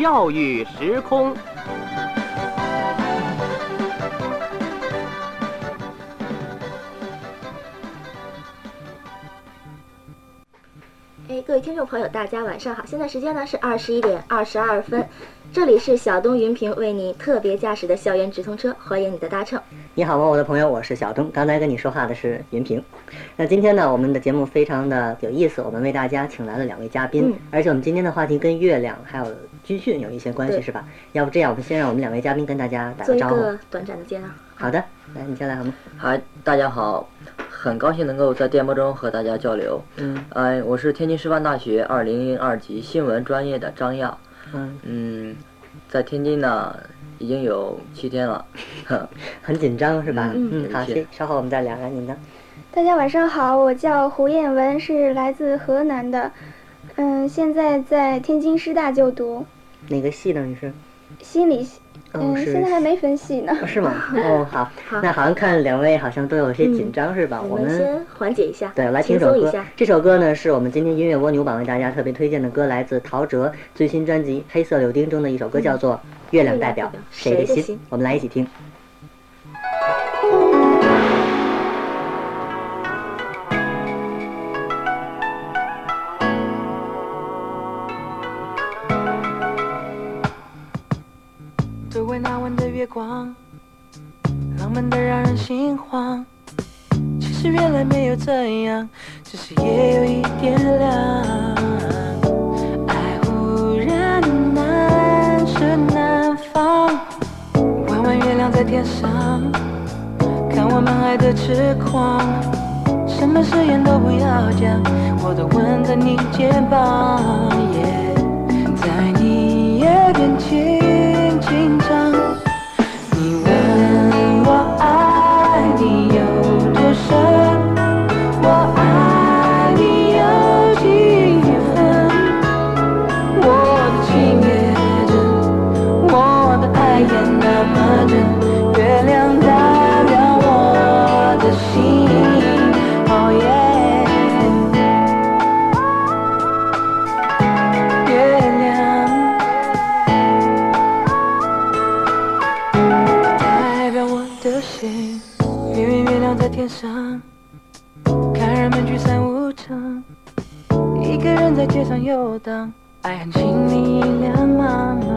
教育时空。哎，各位听众朋友，大家晚上好！现在时间呢是二十一点二十二分，这里是小东云平为你特别驾驶的校园直通车，欢迎你的搭乘。你好吗，我的朋友，我是小东。刚才跟你说话的是云平。那今天呢，我们的节目非常的有意思，我们为大家请来了两位嘉宾，嗯而且我们今天的话题跟月亮还有军训有一些关系，是吧？要不这样，我们先让我们两位嘉宾跟大家打做一个招呼。个短暂的介绍。好的，来，你先来好吗？嗨，大家好，很高兴能够在电波中和大家交流。嗯呃，我是天津师范大学二零零二级新闻专业的张亚。嗯，嗯，在天津呢已经有七天了。很紧张是吧？嗯好，稍后我们再聊聊您的。大家晚上好，我叫胡彦文，是来自河南的，嗯，现在在天津师大就读哪个系呢？你是？心理系，哦，嗯，现在还没分析呢。哦是吗？哦，好，好那好像看两位好像都有些紧张是吧？我们先缓解一下，对，来听首歌。这首歌呢，是我们今天音乐蜗牛榜为大家特别推荐的歌，来自陶喆最新专辑《黑色柳丁》中的一首歌，叫做《月亮代表谁的心》。我们来一起听。月光，浪漫的让人心慌。其实原来没有这样，只是夜有一点凉。爱忽然难舍难放，弯弯月亮在天上，看我们爱的痴狂。什么誓言都不要讲，我都吻在你肩膀。在你耳边轻轻唱，亮在天上，看人们聚散无常，一个人在街上游荡，爱很清明亮茫茫。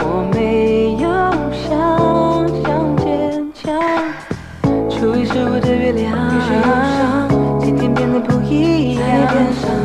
我没有想象坚强，初一十五的月亮，今天变得不一样。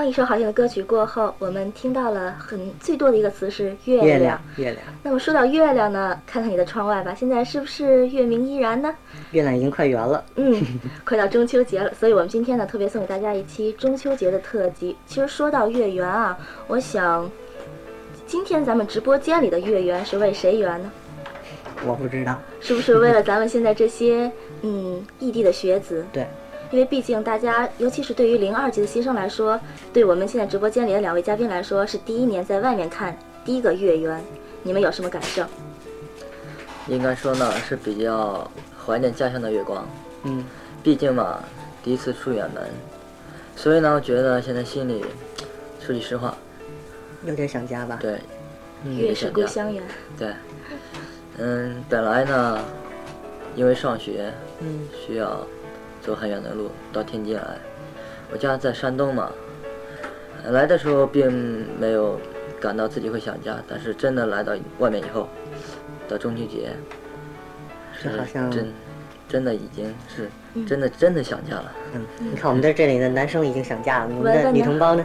刚刚一首好听的歌曲过后，我们听到了很最多的一个词是月月亮，月亮，那么说到月亮呢，看看你的窗外吧，现在是不是月明依然呢？月亮已经快圆了。嗯，快到中秋节了，所以我们今天呢特别送给大家一期中秋节的特辑。其实说到月圆啊，我想今天咱们直播间里的月圆是为谁圆呢？我不知道，是不是为了咱们现在这些嗯异地的学子？对，因为毕竟大家，尤其是对于零二级的新生来说，对我们现在直播间里的两位嘉宾来说，是第一年在外面看第一个月圆，你们有什么感受？应该说呢是比较怀念家乡的月光，嗯，毕竟嘛第一次出远门，所以呢我觉得现在心里说句实话，有点想家吧？对月是故乡圆，对，嗯，本来呢因为上学嗯。需要走很远的路到天津来，我家在山东嘛，来的时候并没有感到自己会想家，但是真的来到外面以后，到中秋节，是这好像真真的已经是真的真的想家了。嗯，你看我们在这里的男生已经想家了，你们的女同胞呢？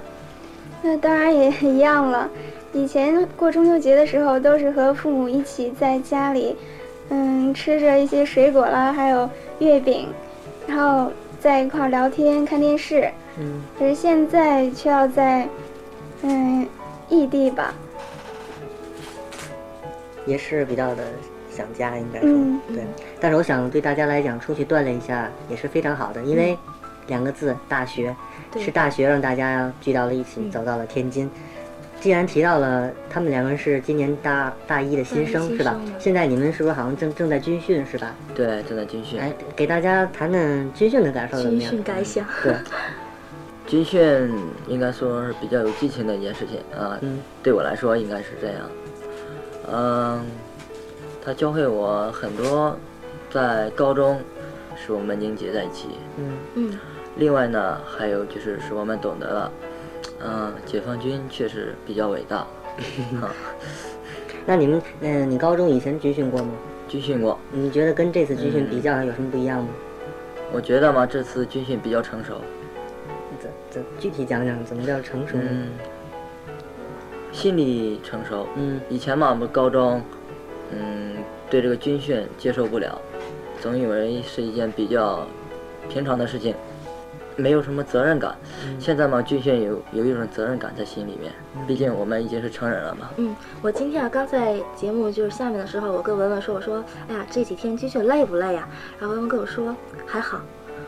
那当然也一样了。以前过中秋节的时候，都是和父母一起在家里，嗯，吃着一些水果啦，还有月饼，然后在一块儿聊天、看电视。嗯，可是现在却要在，嗯，异地吧。也是比较的想家，应该说、嗯对。但是我想对大家来讲，出去锻炼一下也是非常好的，因为两个字大学，是大学让大家聚到了一起，嗯走到了天津。既然提到了他们两个人是今年大大一的新生是吧现在你们是不是好像正正在军训是吧？对，正在军训。哎，给大家谈谈军训的感受怎么军样？训感想。对，军训应该说是比较有激情的一件事情啊，嗯对我来说应该是这样。嗯，他教会我很多，在高中使我们凝结在一起。嗯嗯，另外呢，还有就是使我们懂得了，嗯，解放军确实比较伟大。啊，那你们，嗯、你高中以前军训过吗？军训过，你觉得跟这次军训嗯比较有什么不一样吗？我觉得嘛，这次军训比较成熟。怎怎具体讲讲怎么叫成熟呢？嗯，心理成熟。嗯以前嘛，我们高中，嗯，对这个军训接受不了，总以为是一件比较平常的事情，没有什么责任感。现在嘛，军训有有一种责任感在心里面，毕竟我们已经是成人了嘛。嗯，我今天啊刚在节目就是下面的时候，我跟文文说，我说，哎呀，这几天军训累不累呀？然后文文跟我说还好，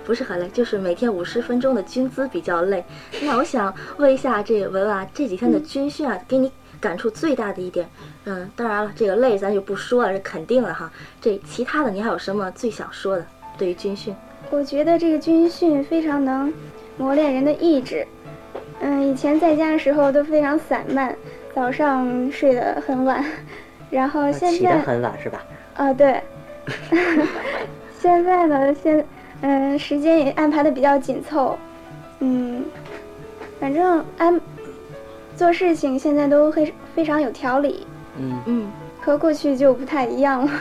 不是很累，就是每天五十分钟的军姿比较累。那我想问一下，这个文文啊，这几天的军训啊，给你感触最大的一点，嗯，当然了，这个累咱就不说了，是肯定了哈。这其他的你还有什么最想说的？对于军训，我觉得这个军训非常能磨练人的意志。嗯，以前在家的时候都非常散漫，早上睡得很晚，然后现起得在很晚是吧？啊对，现在呢现嗯时间也安排的比较紧凑，嗯，反正安做事情现在都非非常有条理，嗯，嗯，和过去就不太一样了。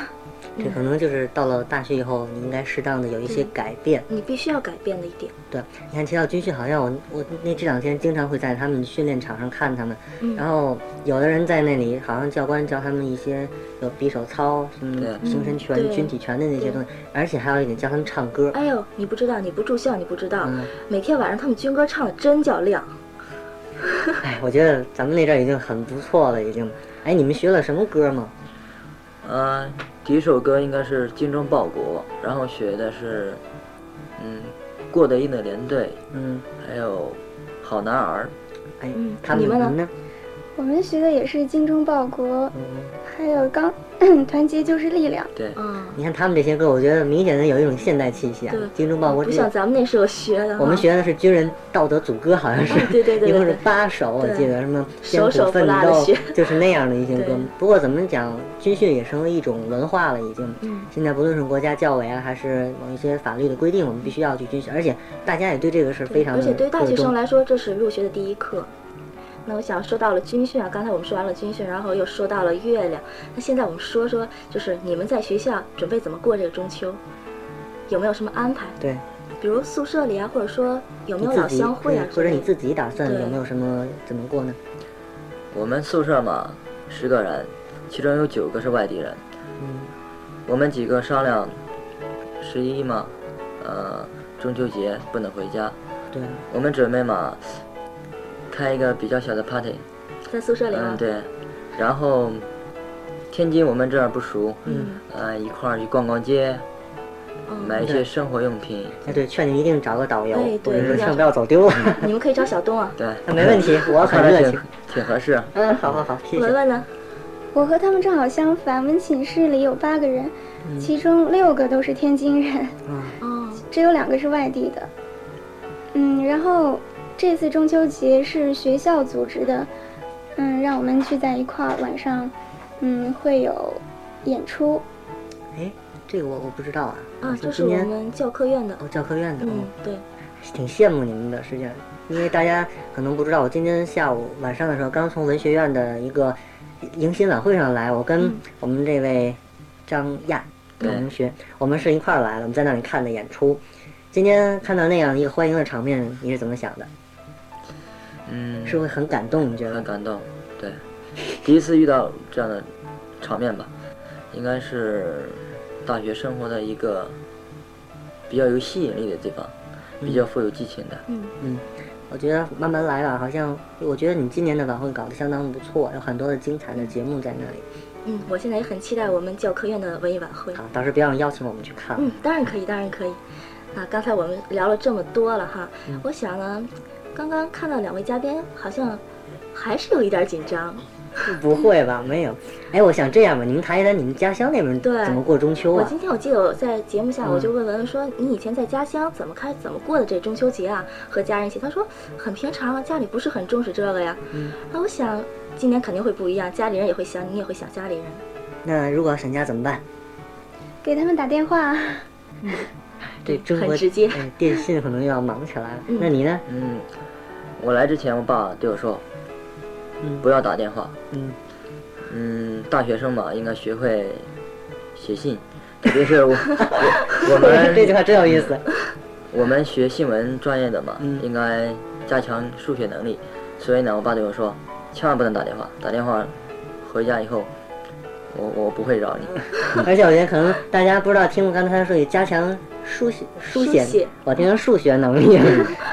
这可能就是到了大学以后，你应该适当的有一些嗯改变。你必须要改变的一点，对，你看提到军训，好像我我那这两天经常会在他们训练场上看他们，嗯然后有的人在那里，好像教官教他们一些有匕首操、什么对形神拳、嗯军体拳的那些东西，而且还有一点教他们唱歌。哎呦，你不知道，你不住校你不知道，嗯每天晚上他们军歌唱的真叫亮。哎，我觉得咱们那阵儿已经很不错了，已经。哎，你们学了什么歌吗？嗯，第一首歌应该是《精忠报国》，然后学的是，嗯，过得硬的连队，嗯，还有好男儿。哎嗯，他你们呢呢？我们学的也是精忠报国，嗯，还有刚 团结就是力量。对，嗯，你看他们这些歌，我觉得明显的有一种现代气息啊对。精忠报国不像咱们那时候学的。我们学的是军人道德组歌，好像是，嗯对对对对一共是八首，我记得什么艰苦奋斗就是那样的一些歌。不过怎么讲，军训也成为一种文化了，已经。嗯现在不论是国家教委啊，还是某一些法律的规定，我们必须要去军训，而且大家也对这个是非对，常的而且对大。学生来说，这是入学的第一课。那我想说到了军训啊，刚才我们说完了军训，然后又说到了月亮。那现在我们说说，就是你们在学校准备怎么过这个中秋，有没有什么安排？对，比如宿舍里啊，或者说有没有老乡会啊，或者你自己打算对有没有什么怎么过呢？我们宿舍嘛，十个人，其中有九个是外地人。嗯，我们几个商量，十一嘛，呃，中秋节不能回家，对，我们准备嘛，开一个比较小的 party。在宿舍里啊嗯，，对。然后天津我们这儿不熟，嗯，呃，一块儿去逛逛街，嗯买一些生活用品。哎，对，劝你一定找个导游，哎对我跟你说一定要千万不要走丢了。你们可以找小东啊。对，那没问题，我很热情挺。挺合适。嗯，好好好，谢谢。文文呢？我和他们正好相反，我们寝室里有八个人，其中六个都是天津人，嗯，哦，只有两个是外地的。嗯，然后这次中秋节是学校组织的，嗯，让我们聚在一块儿，晚上，嗯，会有演出。哎，这个我我不知道啊。啊，好这是我们教科院的。哦，教科院的，嗯哦，对，挺羡慕你们的，实际上，因为大家可能不知道，我今天下午晚上的时候刚从文学院的一个迎新晚会上来，我跟我们这位张亚同学，我们是一块儿来的，我们在那里看的演出。今天看到那样一个欢迎的场面，你是怎么想的？嗯，是会很感动，你觉得？很感动。对，第一次遇到这样的场面吧，应该是大学生活的一个比较有吸引力的地方，比较富有激情的。嗯嗯，我觉得慢慢来吧，好像我觉得你今年的晚会搞得相当不错，有很多的精彩的节目在那里。嗯，我现在也很期待我们教科院的文艺晚会。好，到时候别忘邀请我们去看。嗯，当然可以，当然可以。啊，刚才我们聊了这么多了哈，嗯我想呢，刚刚看到两位嘉宾好像还是有一点紧张。不会吧？没有。哎，我想这样吧，你们谈一谈你们家乡那边怎么过中秋啊？我今天我记得我在节目下嗯我就问文文说，你以前在家乡怎么开怎么过的这中秋节啊？和家人一起，他说很平常啊，家里不是很重视这个呀。嗯，那我想今年肯定会不一样，家里人也会想你，也会想家里人。那如果想家怎么办？给他们打电话，对中国很直接哎电信可能又要忙起来了。嗯那你呢？嗯，我来之前，我爸对我说，嗯不要打电话。嗯嗯，大学生嘛，应该学会写信，特别是我我我们 这句话真有意思。我们学新闻专业的嘛，嗯应该加强数学能力。所以呢，我爸对我说，千万不能打电话，打电话回家以后，我我不会饶你。而且我觉得可能大家不知道，听我刚才说加强书写书写，我听成数学能力，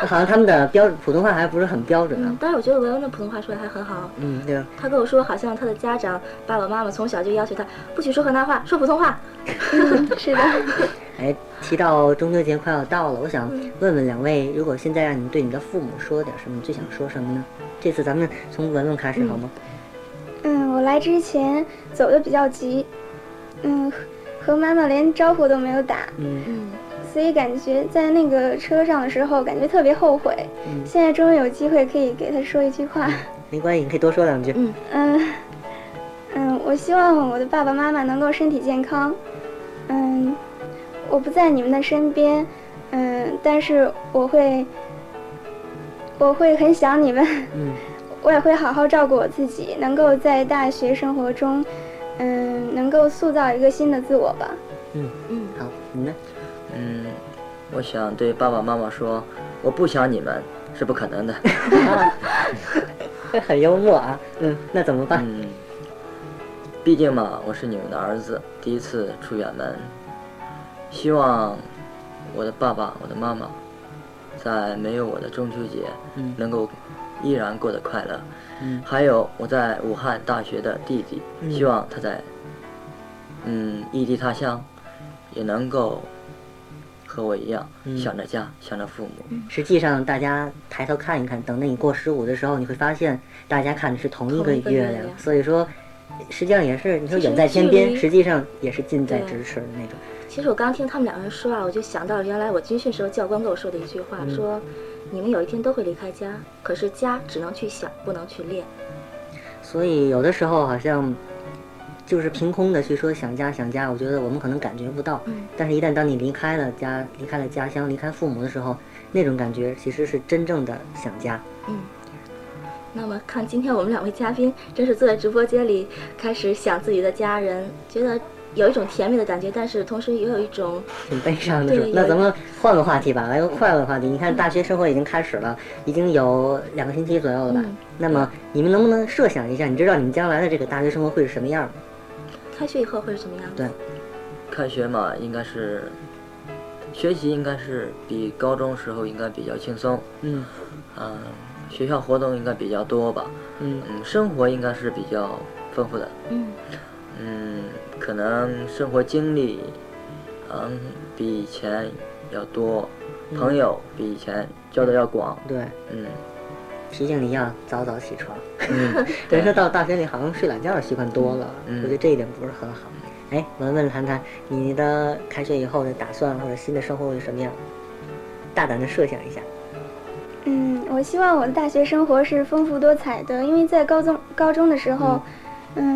好像他们的标普通话还不是很标准啊嗯。，但是我觉得文文的普通话说的还很好。嗯，对吧？他跟我说，好像他的家长爸爸妈妈从小就要求他不许说河南话，说普通话。嗯，是的。哎，提到中秋节快要到了，我想嗯问问两位，如果现在让你对你的父母说点什么，你最想说什么呢？这次咱们从文文开始好吗？嗯，我来之前走的比较急，嗯，和妈妈连招呼都没有打，嗯嗯，所以感觉在那个车上的时候，感觉特别后悔。嗯，现在终于有机会可以给他说一句话。没关系，你可以多说两句。嗯嗯嗯，我希望我的爸爸妈妈能够身体健康。嗯，我不在你们的身边，嗯，但是我会，我会很想你们，嗯我也会好好照顾我自己，能够在大学生活中，嗯，能够塑造一个新的自我吧。嗯，嗯，好，你呢？嗯，我想对爸爸妈妈说，我不想你们是不可能的。会 很幽默啊。嗯，那怎么办？嗯，毕竟嘛，我是你们的儿子，第一次出远门，希望我的爸爸、我的妈妈，在没有我的中秋节，嗯能够依然过得快乐。嗯还有我在武汉大学的弟弟，嗯希望他在嗯异地他乡，也能够和我一样、嗯想着家，想着父母。实际上，大家抬头看一看，等到你过十五的时候，你会发现大家看的是同一个月亮。月亮所以说，实际上也是你说远在天边，离实际上也是近在咫尺的那种。其实我刚听他们两个人说啊，我就想到了原来我军训时候教官跟我说的一句话，嗯说你们有一天都会离开家，可是家只能去想，不能去练。所以有的时候好像就是凭空的去说想家想家，我觉得我们可能感觉不到。嗯但是，一旦当你离开了家、离开了家乡、离开父母的时候，那种感觉其实是真正的想家。嗯。那么看今天我们两位嘉宾，真是坐在直播间里开始想自己的家人，觉得有一种甜蜜的感觉，但是同时也有一种挺悲伤的那咱们换个话题吧，来个快乐的话题。你看，大学生活已经开始了，已经有两个星期左右了吧？嗯那么你们能不能设想一下，你知道你们将来的这个大学生活会是什么样吗？开学以后会是什么样？对开学嘛，应该是学习应该是比高中时候应该比较轻松，嗯嗯，学校活动应该比较多吧，嗯嗯，生活应该是比较丰富的，嗯嗯，可能生活经历，嗯，比以前要多，朋友比以前交的要广。对，嗯提醒你要早早起床。嗯，等于说到大学里好像睡懒觉的习惯多了，嗯我觉得这一点不是很好。哎，文文谈谈你的开学以后的打算或者新的生活会是什么样？大胆的设想一下。嗯，我希望我的大学生活是丰富多彩的，因为在高中高中的时候，嗯，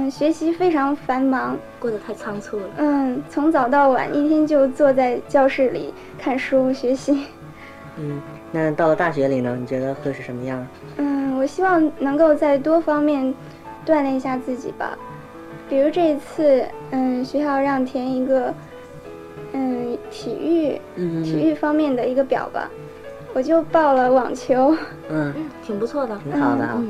学习非常繁忙，过得太仓促了。嗯，从早到晚一天就坐在教室里看书学习。嗯，那到了大学里呢，你觉得会是什么样？嗯，我希望能够在多方面锻炼一下自己吧。比如这一次，嗯，学校让填一个，嗯，体育嗯体育方面的一个表吧，我就报了网球。嗯，嗯，挺不错的。挺好的啊。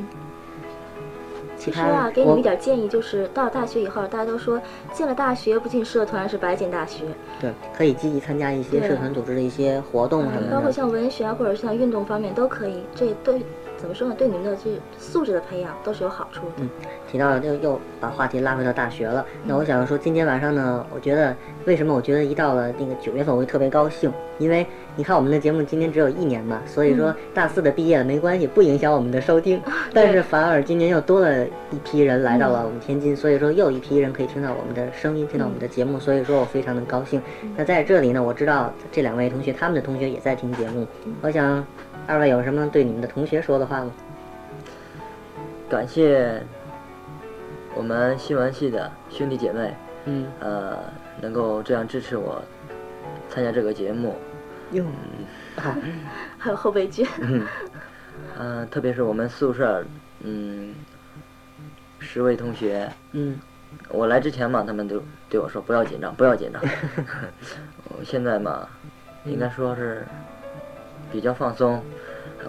嗯，其实啊，给你们一点建议，就是到了大学以后，大家都说进了大学不进社团是白进大学。对可以积极参加一些社团组织的一些活动什嗯，包括。像文学啊，或者像运动方面都可以。这对怎么说呢？对你们的这素质的培养都是有好处的。嗯提到了又又把话题拉回到大学了。那我想说，今天晚上呢，我觉得为什么我觉得一到了那个九月份我会特别高兴，因为你看我们的节目今年只有一年嘛，所以说大四的毕业了没关系，不影响我们的收听。但是反而今年又多了一批人来到了我们天津，所以说又一批人可以听到我们的声音，听到我们的节目，所以说我非常的高兴。那在这里呢，我知道这两位同学他们的同学也在听节目，我想二位有什么对你们的同学说的话吗？感谢我们新闻系的兄弟姐妹，嗯，呃，能够这样支持我参加这个节目。哟，好，还有后备军。嗯、特别是我们宿舍，嗯，十位同学，嗯我来之前嘛，他们都对我说不要紧张，不要紧张。我现在嘛，应该说是比较放松。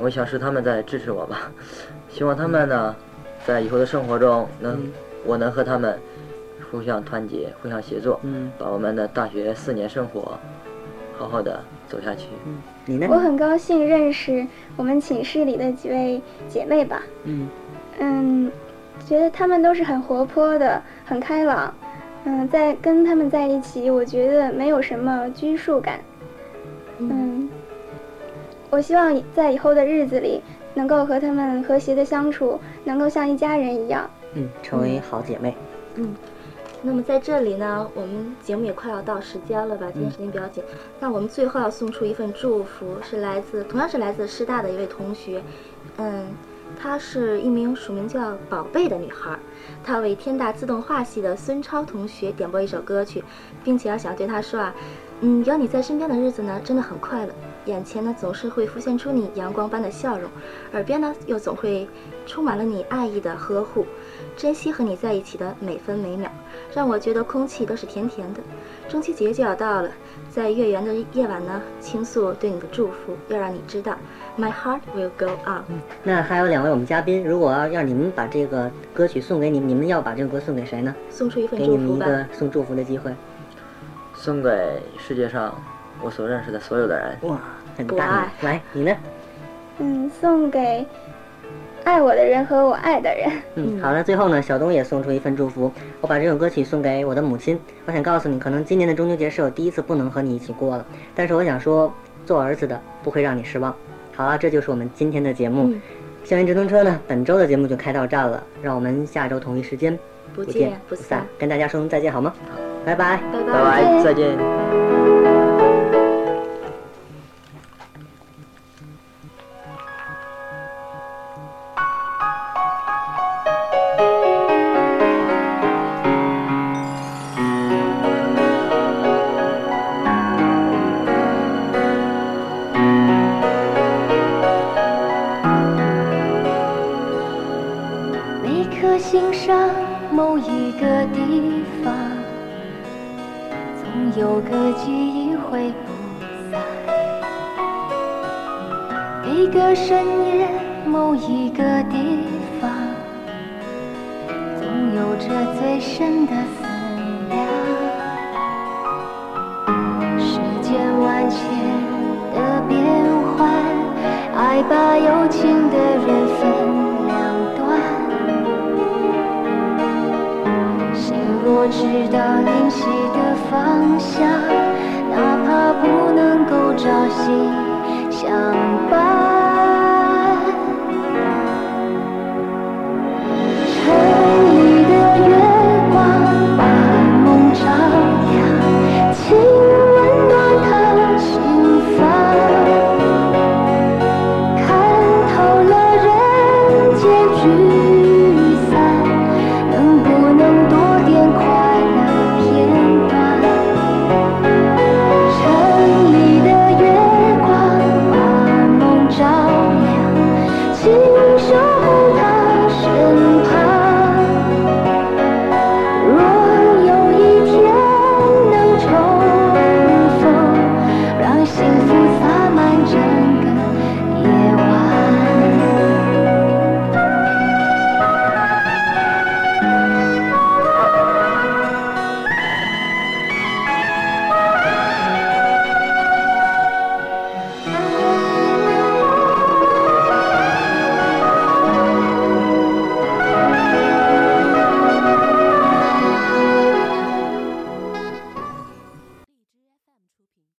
我想是他们在支持我吧，希望他们呢，在以后的生活中能，嗯我能和他们互相团结、互相协作，嗯把我们的大学四年生活好好的走下去。嗯，你呢？我很高兴认识我们寝室里的几位姐妹吧。嗯嗯，觉得她们都是很活泼的，很开朗。嗯，在跟她们在一起，我觉得没有什么拘束感。嗯，我希望在以后的日子里，能够和他们和谐的相处，能够像一家人一样。嗯，成为好姐妹。嗯，那么在这里呢，我们节目也快要到时间了吧？今天时间比较紧，那我们最后要送出一份祝福，是来自同样是来自师大的一位同学，嗯，她是一名署名叫宝贝的女孩，她为天大自动化系的孙超同学点播一首歌曲，并且要想对她说啊，嗯，有你在身边的日子呢，真的很快乐。眼前呢总是会浮现出你阳光般的笑容，耳边呢又总会充满了你爱意的呵护。珍惜和你在一起的每分每秒，让我觉得空气都是甜甜的。中秋节就要到了，在月圆的夜晚呢，倾诉对你的祝福，要让你知道，My heart will go on。那还有两位我们嘉宾，如果要让你们把这个歌曲送给你们，你们要把这个歌送给谁呢？送出一份祝福吧。们一个送祝福的机会。送给世界上我所认识的所有的人。哇，很大。来，你呢？嗯，送给爱我的人和我爱的人。嗯，好了。最后呢，小东也送出一份祝福。我把这首歌曲送给我的母亲。我想告诉你，可能今年的中秋节是我第一次不能和你一起过了，但是我想说，做儿子的不会让你失望。好了，这就是我们今天的节目。嗯校园直通车呢，本周的节目就开到这儿了，让我们下周同一时间不见见不散散，跟大家说声再见好吗？拜拜。拜拜拜，再见。个记忆会不散。每个深夜某一个地方，总有着最深知道灵犀的方向，哪怕不能够朝夕相伴。